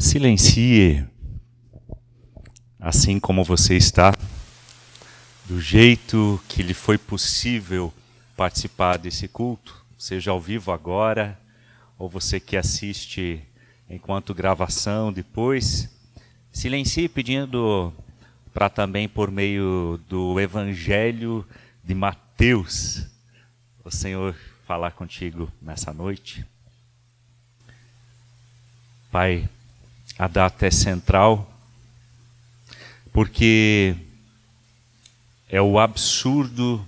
Silencie, assim como você está, do jeito que lhe foi possível participar desse culto, seja ao vivo agora, ou você que assiste enquanto gravação depois. Silencie pedindo para também, por meio do Evangelho de Mateus, o Senhor falar contigo nessa noite. Pai, a data é central, porque é o absurdo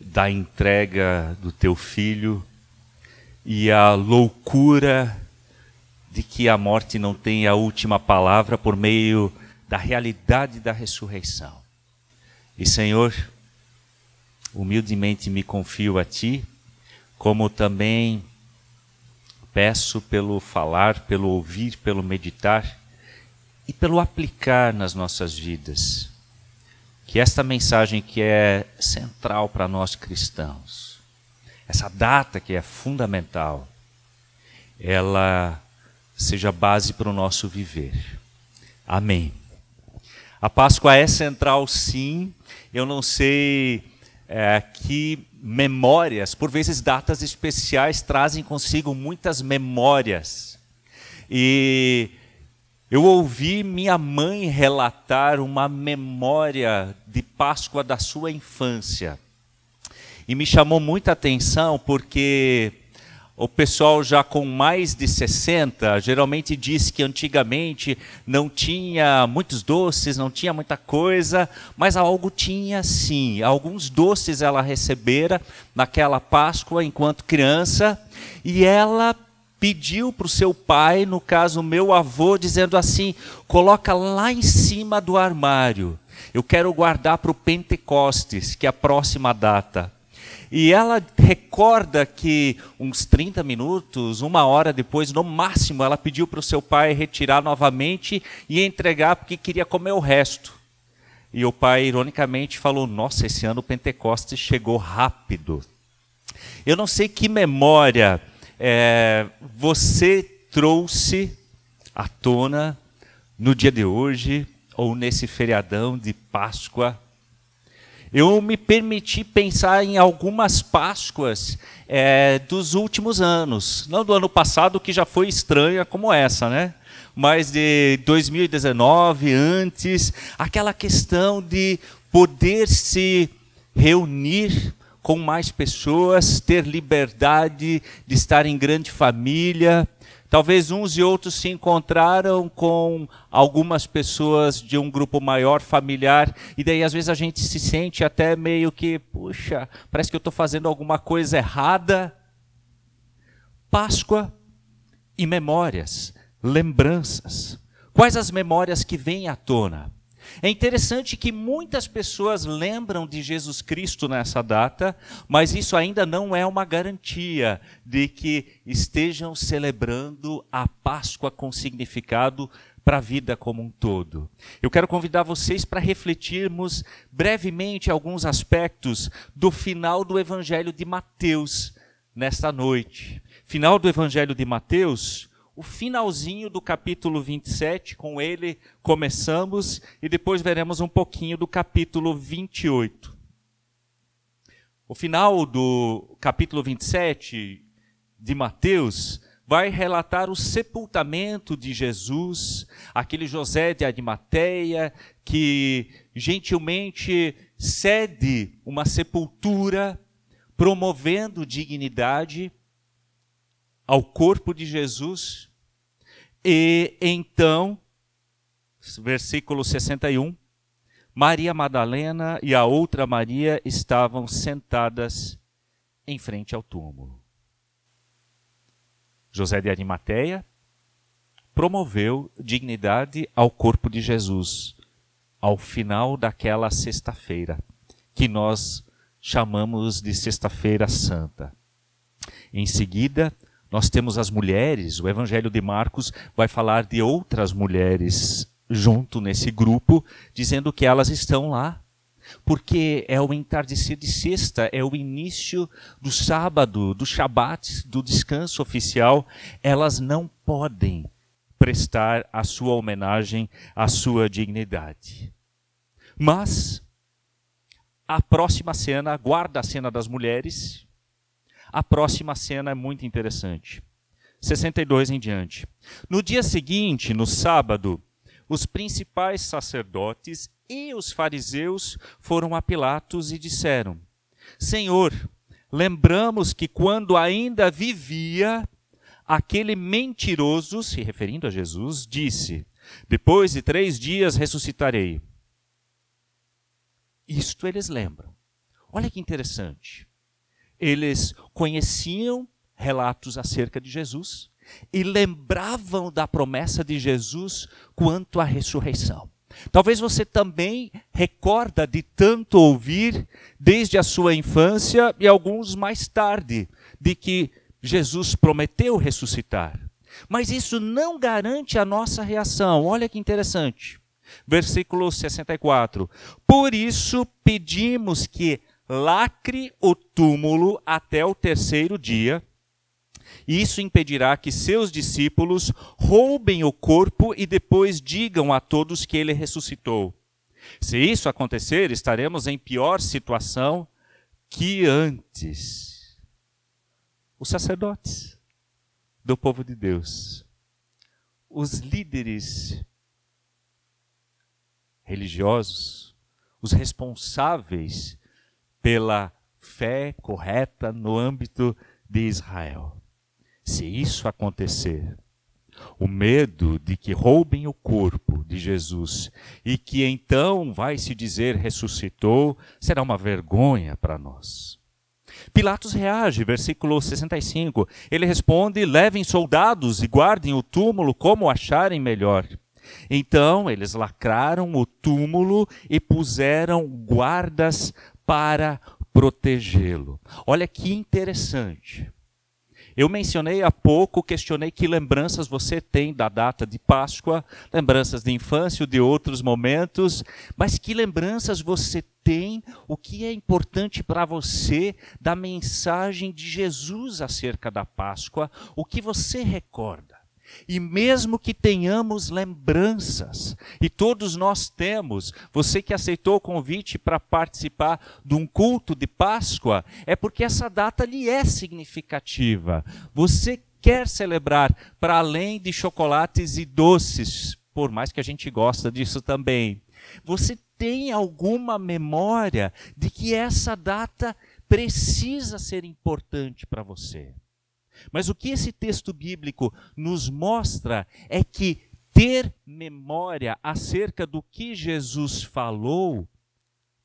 da entrega do teu filho e a loucura de que a morte não tem a última palavra por meio da realidade da ressurreição. E Senhor, humildemente me confio a Ti, como também Peço pelo falar, pelo ouvir, pelo meditar e pelo aplicar nas nossas vidas. Que esta mensagem que é central para nós cristãos, essa data que é fundamental, ela seja base para o nosso viver. Amém. A Páscoa é central, sim. Eu não sei é, que memórias, por vezes datas especiais trazem consigo muitas memórias. E eu ouvi minha mãe relatar uma memória de Páscoa da sua infância. E me chamou muita atenção porque o pessoal já com mais de 60 geralmente diz que antigamente não tinha muitos doces, não tinha muita coisa, mas algo tinha sim. Alguns doces ela recebera naquela Páscoa enquanto criança e ela pediu para o seu pai, no caso meu avô, dizendo assim: coloca lá em cima do armário. Eu quero guardar para o Pentecostes, que é a próxima data. E ela recorda que uns 30 minutos, uma hora depois, no máximo, ela pediu para o seu pai retirar novamente e entregar porque queria comer o resto. E o pai, ironicamente, falou: Nossa, esse ano o Pentecostes chegou rápido. Eu não sei que memória é, você trouxe à tona no dia de hoje ou nesse feriadão de Páscoa eu me permiti pensar em algumas Páscoas é, dos últimos anos. Não do ano passado, que já foi estranha como essa, né? Mas de 2019, antes, aquela questão de poder se reunir com mais pessoas, ter liberdade de estar em grande família, Talvez uns e outros se encontraram com algumas pessoas de um grupo maior, familiar, e daí às vezes a gente se sente até meio que, puxa, parece que eu estou fazendo alguma coisa errada. Páscoa e memórias, lembranças. Quais as memórias que vêm à tona? É interessante que muitas pessoas lembram de Jesus Cristo nessa data, mas isso ainda não é uma garantia de que estejam celebrando a Páscoa com significado para a vida como um todo. Eu quero convidar vocês para refletirmos brevemente alguns aspectos do final do Evangelho de Mateus nesta noite. Final do Evangelho de Mateus, o finalzinho do capítulo 27, com ele começamos, e depois veremos um pouquinho do capítulo 28. O final do capítulo 27 de Mateus vai relatar o sepultamento de Jesus, aquele José de Arimateia que gentilmente cede uma sepultura, promovendo dignidade ao corpo de Jesus. E então, versículo 61, Maria Madalena e a outra Maria estavam sentadas em frente ao túmulo. José de Arimateia promoveu dignidade ao corpo de Jesus ao final daquela sexta-feira, que nós chamamos de Sexta-feira Santa. Em seguida, nós temos as mulheres, o Evangelho de Marcos vai falar de outras mulheres junto nesse grupo, dizendo que elas estão lá. Porque é o entardecer de sexta, é o início do sábado, do Shabat, do descanso oficial. Elas não podem prestar a sua homenagem à sua dignidade. Mas a próxima cena, guarda a cena das mulheres. A próxima cena é muito interessante. 62 em diante. No dia seguinte, no sábado, os principais sacerdotes e os fariseus foram a Pilatos e disseram: Senhor, lembramos que quando ainda vivia, aquele mentiroso, se referindo a Jesus, disse: Depois de três dias ressuscitarei. Isto eles lembram. Olha que interessante. Eles conheciam relatos acerca de Jesus e lembravam da promessa de Jesus quanto à ressurreição. Talvez você também recorda de tanto ouvir desde a sua infância e alguns mais tarde de que Jesus prometeu ressuscitar. Mas isso não garante a nossa reação. Olha que interessante. Versículo 64. Por isso pedimos que lacre o túmulo até o terceiro dia. Isso impedirá que seus discípulos roubem o corpo e depois digam a todos que ele ressuscitou. Se isso acontecer, estaremos em pior situação que antes. Os sacerdotes do povo de Deus, os líderes religiosos, os responsáveis pela fé correta no âmbito de Israel. Se isso acontecer, o medo de que roubem o corpo de Jesus e que então vai se dizer ressuscitou, será uma vergonha para nós. Pilatos reage, versículo 65. Ele responde: levem soldados e guardem o túmulo como acharem melhor. Então eles lacraram o túmulo e puseram guardas para protegê-lo. Olha que interessante. Eu mencionei há pouco, questionei que lembranças você tem da data de Páscoa, lembranças de infância, de outros momentos, mas que lembranças você tem, o que é importante para você da mensagem de Jesus acerca da Páscoa, o que você recorda. E mesmo que tenhamos lembranças, e todos nós temos, você que aceitou o convite para participar de um culto de Páscoa, é porque essa data lhe é significativa. Você quer celebrar para além de chocolates e doces, por mais que a gente gosta disso também. Você tem alguma memória de que essa data precisa ser importante para você? Mas o que esse texto bíblico nos mostra é que ter memória acerca do que Jesus falou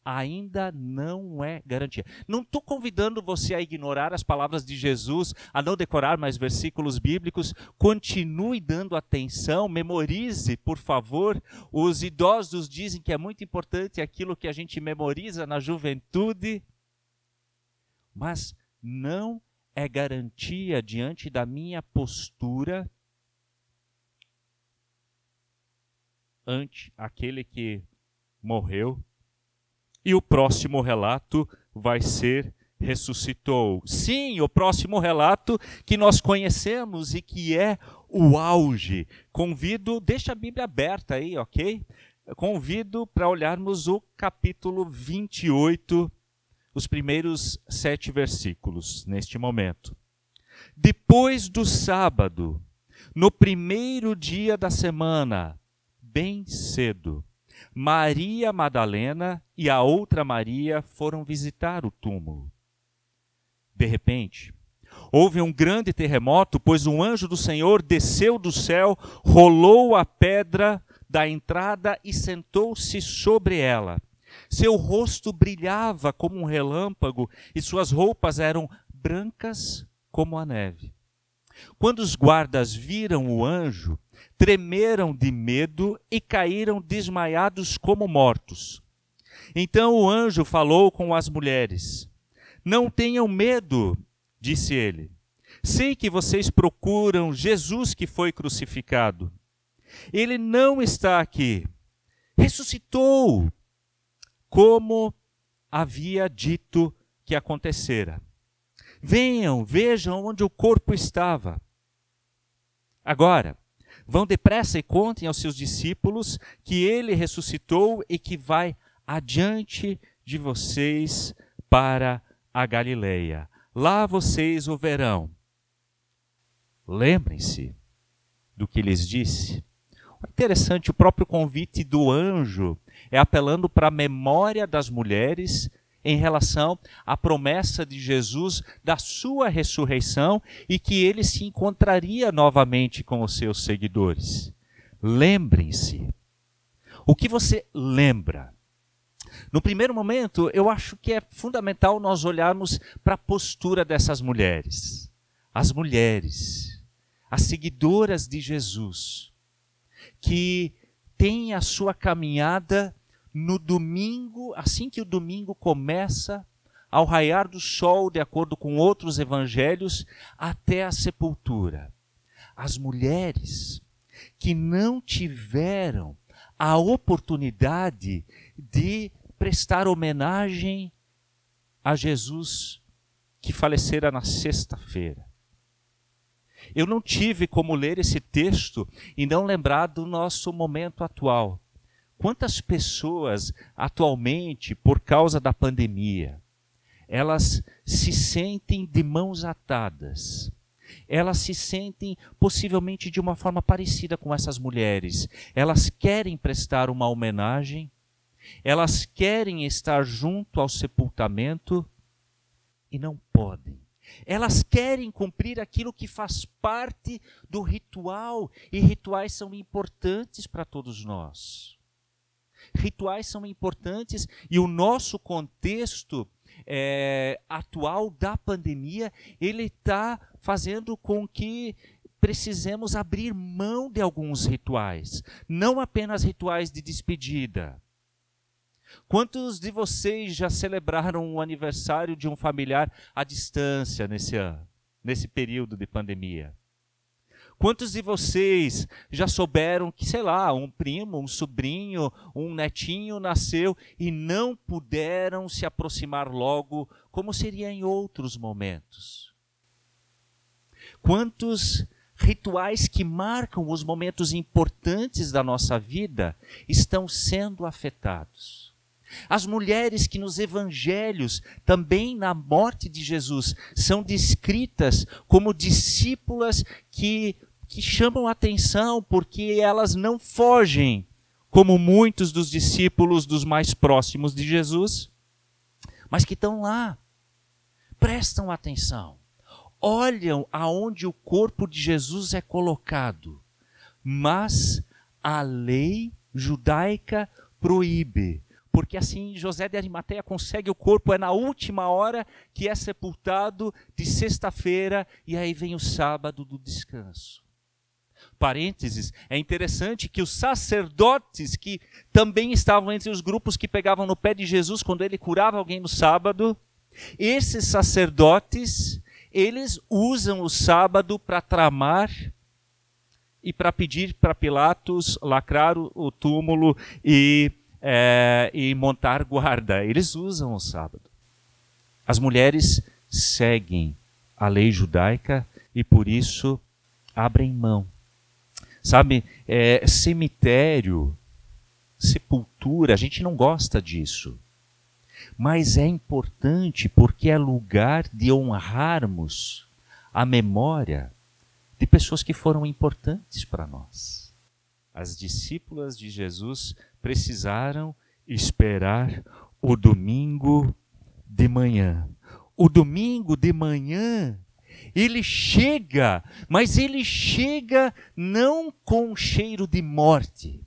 ainda não é garantia. Não estou convidando você a ignorar as palavras de Jesus, a não decorar mais versículos bíblicos. Continue dando atenção, memorize, por favor. Os idosos dizem que é muito importante aquilo que a gente memoriza na juventude, mas não é garantia diante da minha postura ante aquele que morreu. E o próximo relato vai ser ressuscitou. Sim, o próximo relato que nós conhecemos e que é o auge. Convido, deixa a Bíblia aberta aí, ok? Convido para olharmos o capítulo 28 os primeiros sete versículos neste momento. Depois do sábado, no primeiro dia da semana, bem cedo, Maria Madalena e a outra Maria foram visitar o túmulo. De repente, houve um grande terremoto, pois um anjo do Senhor desceu do céu, rolou a pedra da entrada e sentou-se sobre ela. Seu rosto brilhava como um relâmpago e suas roupas eram brancas como a neve. Quando os guardas viram o anjo, tremeram de medo e caíram desmaiados como mortos. Então o anjo falou com as mulheres: Não tenham medo, disse ele. Sei que vocês procuram Jesus que foi crucificado. Ele não está aqui. Ressuscitou como havia dito que acontecera. Venham, vejam onde o corpo estava. Agora, Vão depressa e contem aos seus discípulos que ele ressuscitou e que vai adiante de vocês para a Galileia. Lá vocês o verão. Lembrem-se do que lhes disse. Interessante, o próprio convite do anjo é apelando para a memória das mulheres em relação à promessa de Jesus da sua ressurreição e que ele se encontraria novamente com os seus seguidores. Lembrem-se. O que você lembra? No primeiro momento, eu acho que é fundamental nós olharmos para a postura dessas mulheres. As mulheres, as seguidoras de Jesus, que têm a sua caminhada no domingo, assim que o domingo começa, ao raiar do sol, de acordo com outros evangelhos, até a sepultura. As mulheres que não tiveram a oportunidade de prestar homenagem a Jesus que falecera na sexta-feira. Eu não tive como ler esse texto e não lembrar do nosso momento atual. Quantas pessoas atualmente, por causa da pandemia, elas se sentem de mãos atadas. Elas se sentem possivelmente de uma forma parecida com essas mulheres. Elas querem prestar uma homenagem, elas querem estar junto ao sepultamento e não podem. Elas querem cumprir aquilo que faz parte do ritual, e rituais são importantes para todos nós. Rituais são importantes e o nosso contexto é, atual da pandemia ele está fazendo com que precisemos abrir mão de alguns rituais, não apenas rituais de despedida. Quantos de vocês já celebraram o aniversário de um familiar à distância nesse ano, nesse período de pandemia? Quantos de vocês já souberam que, sei lá, um primo, um sobrinho, um netinho nasceu e não puderam se aproximar logo, como seria em outros momentos? Quantos rituais que marcam os momentos importantes da nossa vida estão sendo afetados? As mulheres que nos evangelhos, também na morte de Jesus, são descritas como discípulas que que chamam atenção porque elas não fogem, como muitos dos discípulos dos mais próximos de Jesus, mas que estão lá, prestam atenção, olham aonde o corpo de Jesus é colocado, mas a lei judaica proíbe. Porque assim José de Arimateia consegue o corpo, é na última hora que é sepultado de sexta-feira, e aí vem o sábado do descanso parênteses, é interessante que os sacerdotes que também estavam entre os grupos que pegavam no pé de Jesus quando ele curava alguém no sábado, esses sacerdotes, eles usam o sábado para tramar e para pedir para Pilatos lacrar o túmulo e, é, e montar guarda. Eles usam o sábado. As mulheres seguem a lei judaica e por isso abrem mão Sabe, é, cemitério, sepultura, a gente não gosta disso. Mas é importante porque é lugar de honrarmos a memória de pessoas que foram importantes para nós. As discípulas de Jesus precisaram esperar o domingo de manhã. O domingo de manhã ele chega, mas ele chega não com cheiro de morte.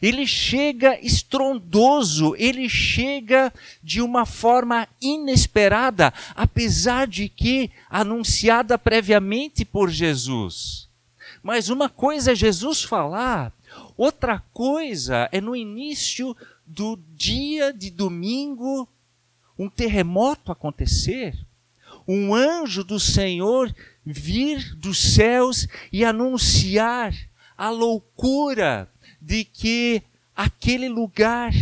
Ele chega estrondoso, ele chega de uma forma inesperada, apesar de que anunciada previamente por Jesus. Mas uma coisa é Jesus falar, outra coisa é no início do dia de domingo um terremoto acontecer um anjo do Senhor vir dos céus e anunciar a loucura de que aquele lugar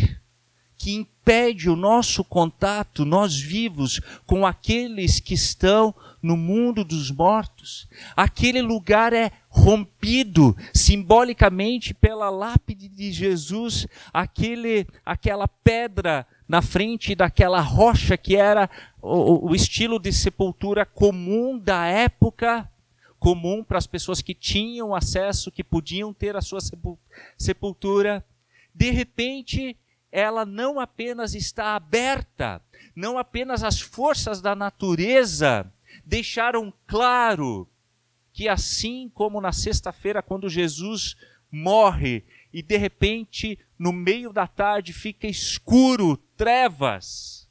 que impede o nosso contato, nós vivos, com aqueles que estão no mundo dos mortos. Aquele lugar é rompido simbolicamente pela lápide de Jesus, aquele, aquela pedra na frente daquela rocha que era o, o estilo de sepultura comum da época, comum para as pessoas que tinham acesso, que podiam ter a sua sepultura. De repente, ela não apenas está aberta, não apenas as forças da natureza deixaram claro que assim como na sexta-feira, quando Jesus morre e de repente no meio da tarde fica escuro, trevas.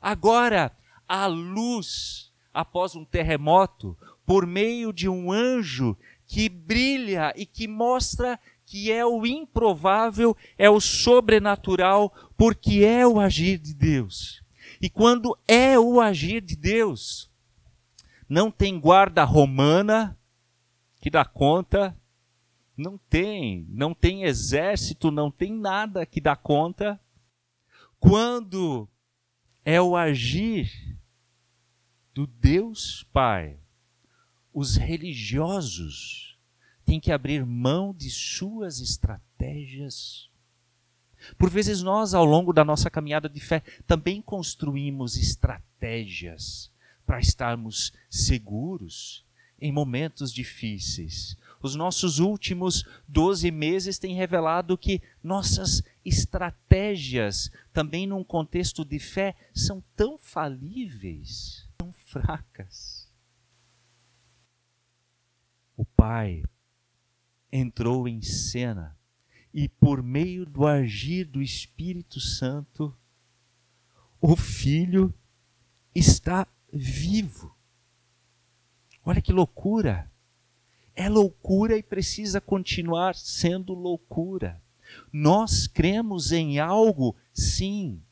Agora, a luz, após um terremoto, por meio de um anjo que brilha e que mostra que é o improvável, é o sobrenatural, porque é o agir de Deus. E quando é o agir de Deus, não tem guarda romana que dá conta, não tem, não tem exército, não tem nada que dá conta. Quando é o agir do Deus Pai, os religiosos tem que abrir mão de suas estratégias. Por vezes nós, ao longo da nossa caminhada de fé, também construímos estratégias para estarmos seguros em momentos difíceis. Os nossos últimos 12 meses têm revelado que nossas estratégias, também num contexto de fé, são tão falíveis, tão fracas. O Pai entrou em cena e, por meio do agir do Espírito Santo, o Filho está vivo. Olha que loucura! É loucura e precisa continuar sendo loucura. Nós cremos em algo, sim,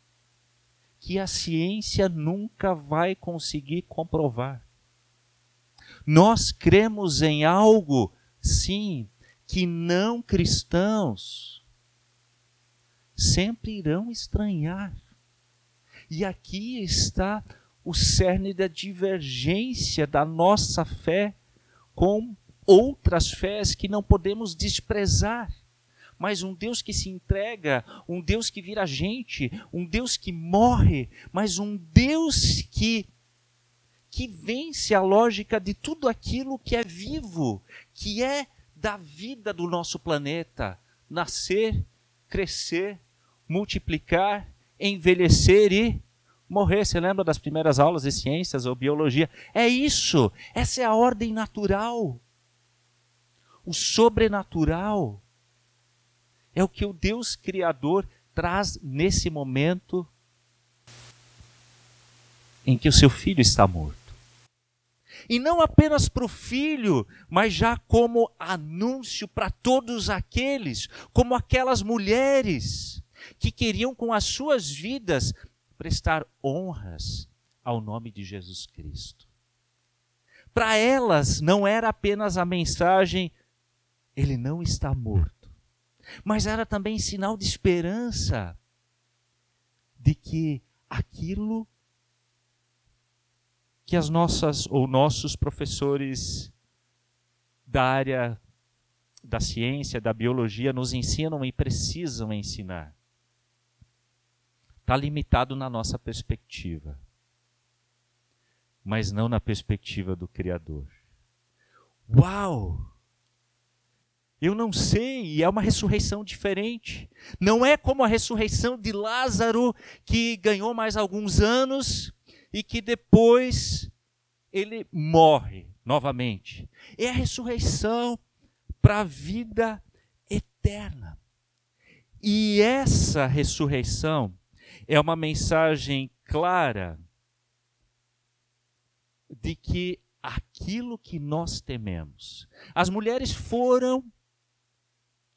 que a ciência nunca vai conseguir comprovar. Nós cremos em algo, sim, que não cristãos sempre irão estranhar. E aqui está o cerne da divergência da nossa fé com outras fés que não podemos desprezar. Mas um Deus que se entrega, um Deus que vira gente, um Deus que morre, mas um Deus que que vence a lógica de tudo aquilo que é vivo, que é da vida do nosso planeta. Nascer, crescer, multiplicar, envelhecer e morrer. Você lembra das primeiras aulas de ciências ou biologia? É isso. Essa é a ordem natural. O sobrenatural é o que o Deus Criador traz nesse momento em que o seu filho está morto. E não apenas para o filho, mas já como anúncio para todos aqueles, como aquelas mulheres que queriam com as suas vidas prestar honras ao nome de Jesus Cristo. Para elas não era apenas a mensagem, ele não está morto, mas era também sinal de esperança de que aquilo que as nossas ou nossos professores da área da ciência, da biologia nos ensinam e precisam ensinar. Está limitado na nossa perspectiva, mas não na perspectiva do Criador. Uau! Eu não sei, é uma ressurreição diferente. Não é como a ressurreição de Lázaro, que ganhou mais alguns anos e que depois ele morre novamente. É a ressurreição para a vida eterna. E essa ressurreição é uma mensagem clara de que aquilo que nós tememos. As mulheres foram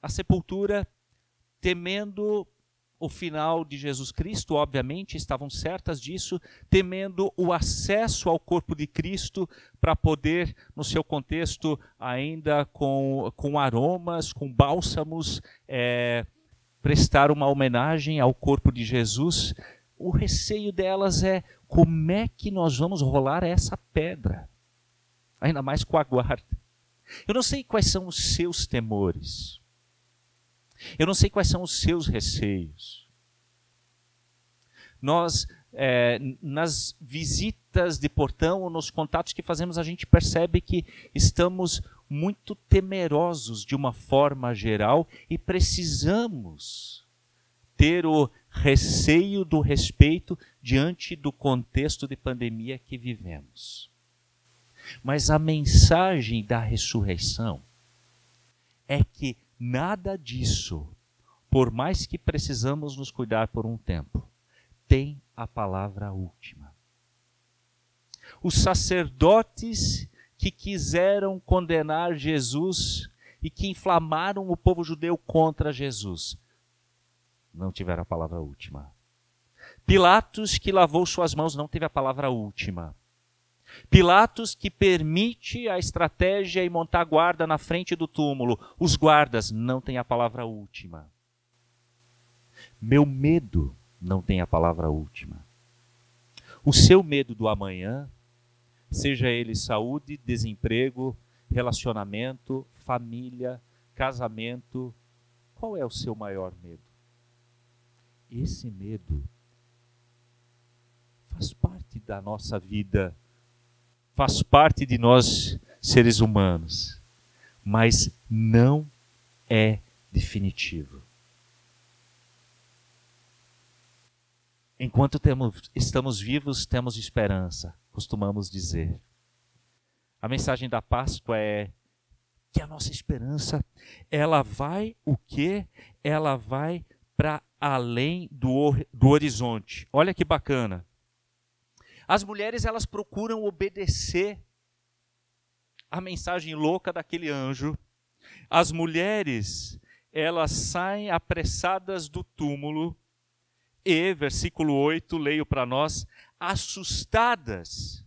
à sepultura temendo o final de Jesus Cristo, obviamente, estavam certas disso, temendo o acesso ao corpo de Cristo para poder, no seu contexto, ainda com, com aromas, com bálsamos, é, prestar uma homenagem ao corpo de Jesus, o receio delas é como é que nós vamos rolar essa pedra? Ainda mais com a guarda. Eu não sei quais são os seus temores. Eu não sei quais são os seus receios. Nós, é, nas visitas de portão ou nos contatos que fazemos, a gente percebe que estamos muito temerosos de uma forma geral e precisamos ter o receio do respeito diante do contexto de pandemia que vivemos. Mas a mensagem da ressurreição é que nada disso, por mais que precisamos nos cuidar por um tempo, tem a palavra última. Os sacerdotes que quiseram condenar Jesus e que inflamaram o povo judeu contra Jesus não tiveram a palavra última. Pilatos, que lavou suas mãos, não teve a palavra última. Pilatos que permite a estratégia e montar guarda na frente do túmulo. Os guardas não têm a palavra última. Meu medo não tem a palavra última. O seu medo do amanhã, seja ele saúde, desemprego, relacionamento, família, casamento, qual é o seu maior medo? Esse medo faz parte da nossa vida faz parte de nós seres humanos, mas não é definitivo. Enquanto temos, estamos vivos, temos esperança, costumamos dizer. A mensagem da Páscoa é que a nossa esperança, ela vai o quê? Ela vai para além do, do horizonte. Olha que bacana. As mulheres elas procuram obedecer a mensagem louca daquele anjo. As mulheres elas saem apressadas do túmulo e, versículo 8, leio para nós, assustadas,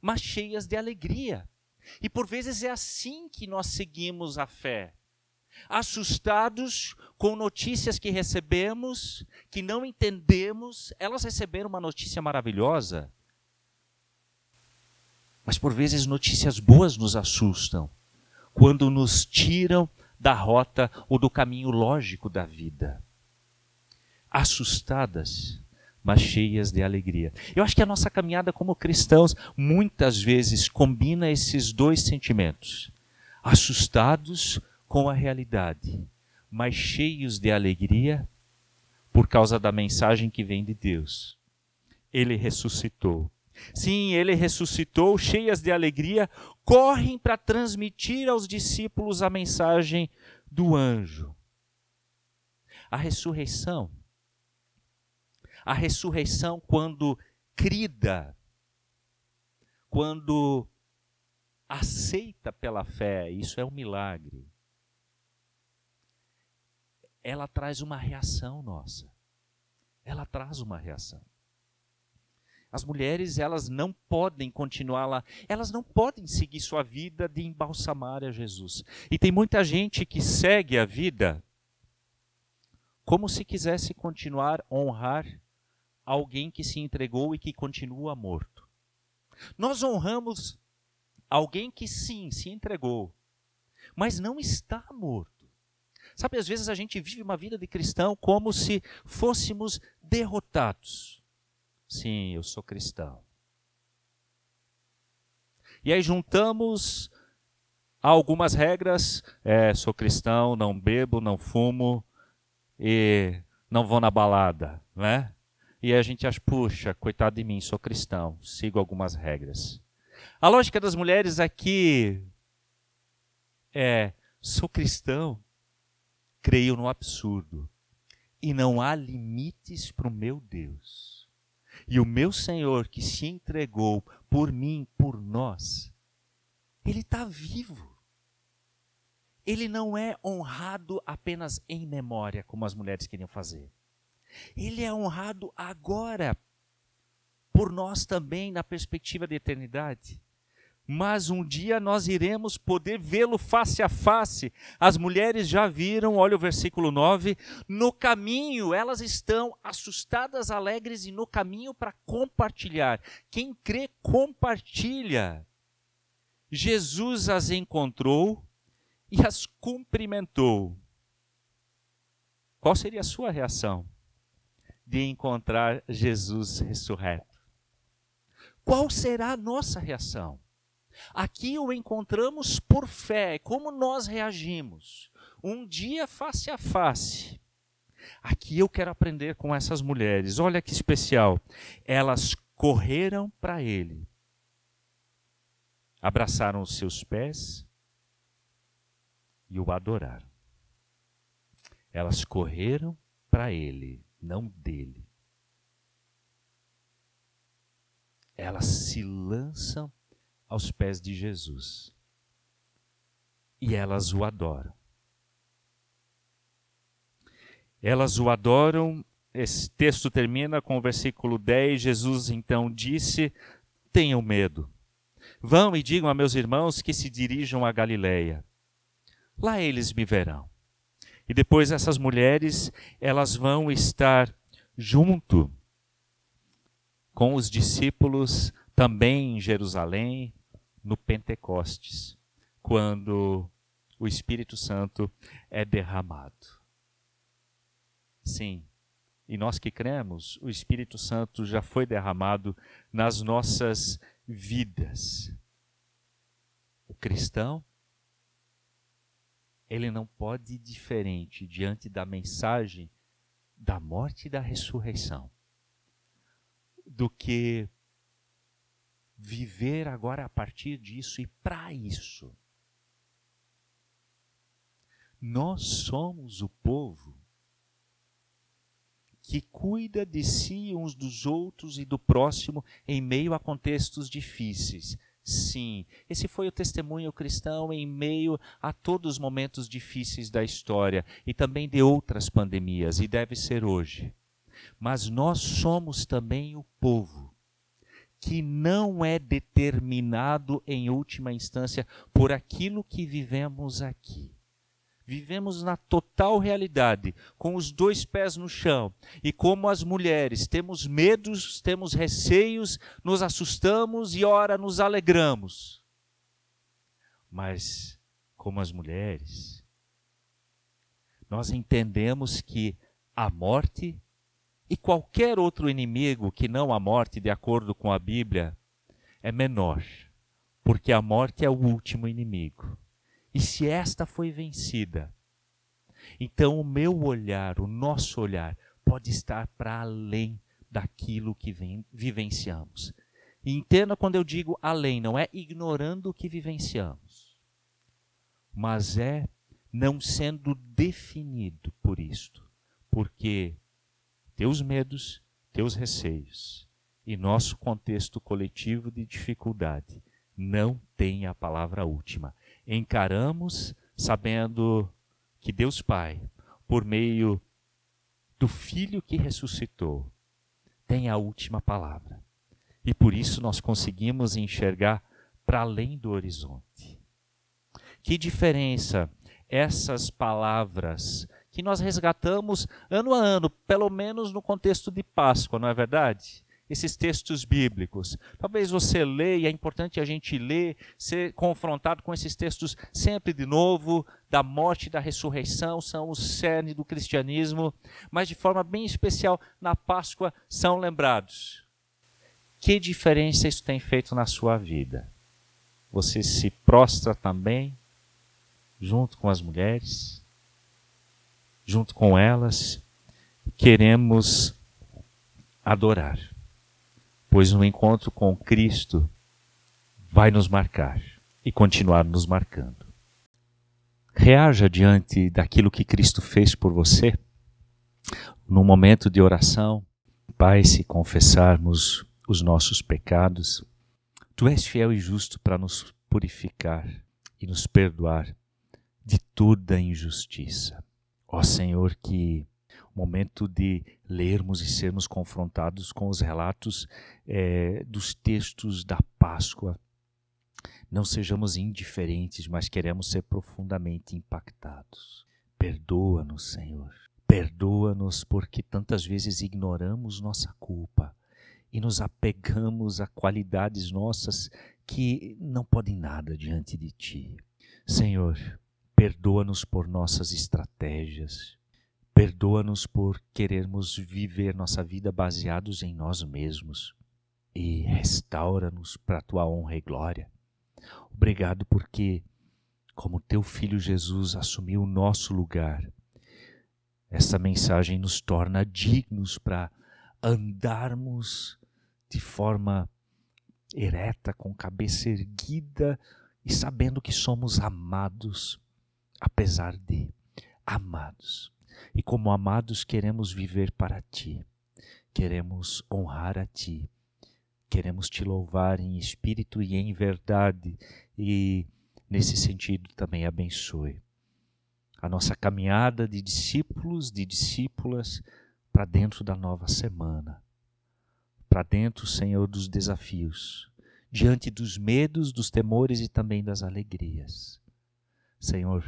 mas cheias de alegria. E por vezes é assim que nós seguimos a fé. Assustados com notícias que recebemos, que não entendemos, elas receberam uma notícia maravilhosa, mas por vezes notícias boas nos assustam, quando nos tiram da rota ou do caminho lógico da vida. Assustadas, mas cheias de alegria. Eu acho que a nossa caminhada como cristãos muitas vezes combina esses dois sentimentos. Assustados com a realidade, mas cheios de alegria por causa da mensagem que vem de Deus. Ele ressuscitou. Sim, ele ressuscitou, cheias de alegria, correm para transmitir aos discípulos a mensagem do anjo. A ressurreição. A ressurreição, quando crida, quando aceita pela fé, isso é um milagre. Ela traz uma reação nossa. Ela traz uma reação. As mulheres, elas não podem continuar lá, elas não podem seguir sua vida de embalsamar a Jesus. E tem muita gente que segue a vida como se quisesse continuar honrar alguém que se entregou e que continua morto. Nós honramos alguém que sim, se entregou, mas não está morto. Sabe, às vezes a gente vive uma vida de cristão como se fôssemos derrotados. Sim, eu sou cristão. E aí juntamos algumas regras. É, sou cristão, não bebo, não fumo e não vou na balada, né? E aí a gente acha, puxa, coitado de mim, sou cristão, sigo algumas regras. A lógica das mulheres aqui é: sou cristão, creio no absurdo, e não há limites para o meu Deus. E o meu Senhor que se entregou por mim, por nós, ele está vivo. Ele não é honrado apenas em memória, como as mulheres queriam fazer. Ele é honrado agora, por nós também, na perspectiva da eternidade. Mas um dia nós iremos poder vê-lo face a face. As mulheres já viram, olha o versículo 9, no caminho, elas estão assustadas, alegres e no caminho para compartilhar. Quem crê, compartilha. Jesus as encontrou e as cumprimentou. Qual seria a sua reação de encontrar Jesus ressurreto? Qual será a nossa reação? Aqui o encontramos por fé, como nós reagimos. Um dia face a face. Aqui eu quero aprender com essas mulheres. Olha que especial. Elas correram para ele, abraçaram os seus pés e o adoraram. Elas correram para ele, não dele. Elas se lançam aos pés de Jesus. E elas o adoram. Elas o adoram. Esse texto termina com o versículo 10. Jesus então disse: Tenham medo. Vão e digam a meus irmãos que se dirijam a Galileia. Lá eles me verão. E depois essas mulheres, elas vão estar junto com os discípulos também em Jerusalém, no Pentecostes, quando o Espírito Santo é derramado. Sim, e nós que cremos, o Espírito Santo já foi derramado nas nossas vidas. O cristão, ele não pode ir diferente diante da mensagem da morte e da ressurreição do que viver agora a partir disso e para isso. Nós somos o povo que cuida de si uns dos outros e do próximo em meio a contextos difíceis. Sim, esse foi o testemunho cristão em meio a todos os momentos difíceis da história e também de outras pandemias, e deve ser hoje. Mas nós somos também o povo que não é determinado em última instância por aquilo que vivemos aqui. Vivemos na total realidade, com os dois pés no chão. E como as mulheres, temos medos, temos receios, nos assustamos e, ora, nos alegramos. Mas, como as mulheres, nós entendemos que a morte e qualquer outro inimigo que não a morte, de acordo com a Bíblia, é menor, porque a morte é o último inimigo. E se esta foi vencida, então o meu olhar, o nosso olhar, pode estar para além daquilo que vivenciamos. E entenda quando eu digo além, não é ignorando o que vivenciamos, mas é não sendo definido por isto, porque teus medos, teus receios e nosso contexto coletivo de dificuldade não tem a palavra última. Encaramos sabendo que Deus Pai, por meio do Filho que ressuscitou, tem a última palavra. E por isso nós conseguimos enxergar para além do horizonte. Que diferença essas palavras que nós resgatamos ano a ano, pelo menos no contexto de Páscoa, não é verdade? Esses textos bíblicos. Talvez você leia, é importante a gente ler, ser confrontado com esses textos sempre de novo, da morte e da ressurreição, são o cerne do cristianismo, mas de forma bem especial, na Páscoa são lembrados. Que diferença isso tem feito na sua vida? Você se prostra também, junto com as mulheres? Junto com elas, queremos adorar, pois o encontro com Cristo vai nos marcar e continuar nos marcando. Reaja diante daquilo que Cristo fez por você. No momento de oração, Pai, se confessarmos os nossos pecados, Tu és fiel e justo para nos purificar e nos perdoar de toda injustiça. Ó Senhor, que momento de lermos e sermos confrontados com os relatos é, dos textos da Páscoa Não sejamos indiferentes, mas queremos ser profundamente impactados. Perdoa-nos, Senhor. Perdoa-nos porque tantas vezes ignoramos nossa culpa e nos apegamos a qualidades nossas que não podem nada diante de Ti. Senhor, perdoa-nos por nossas estratégias, perdoa-nos por querermos viver nossa vida baseados em nós mesmos. E restaura-nos para a Tua honra e glória. Obrigado porque, como Teu Filho Jesus assumiu o nosso lugar, essa mensagem nos torna dignos para andarmos de forma ereta, com cabeça erguida e sabendo que somos amados, apesar de amados. E como amados, queremos viver para ti, queremos honrar a ti, queremos te louvar em espírito e em verdade, e nesse sentido também abençoe a nossa caminhada de discípulos, de discípulas para dentro da nova semana para dentro, Senhor, dos desafios, diante dos medos, dos temores e também das alegrias. Senhor,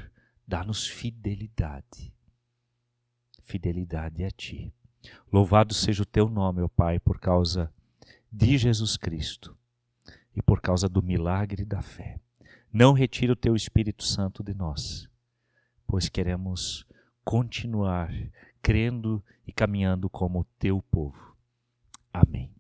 dá-nos fidelidade, fidelidade a Ti. Louvado seja o Teu nome, ó Pai, por causa de Jesus Cristo e por causa do milagre da fé. Não retira o Teu Espírito Santo de nós, pois queremos continuar crendo e caminhando como Teu povo. Amém.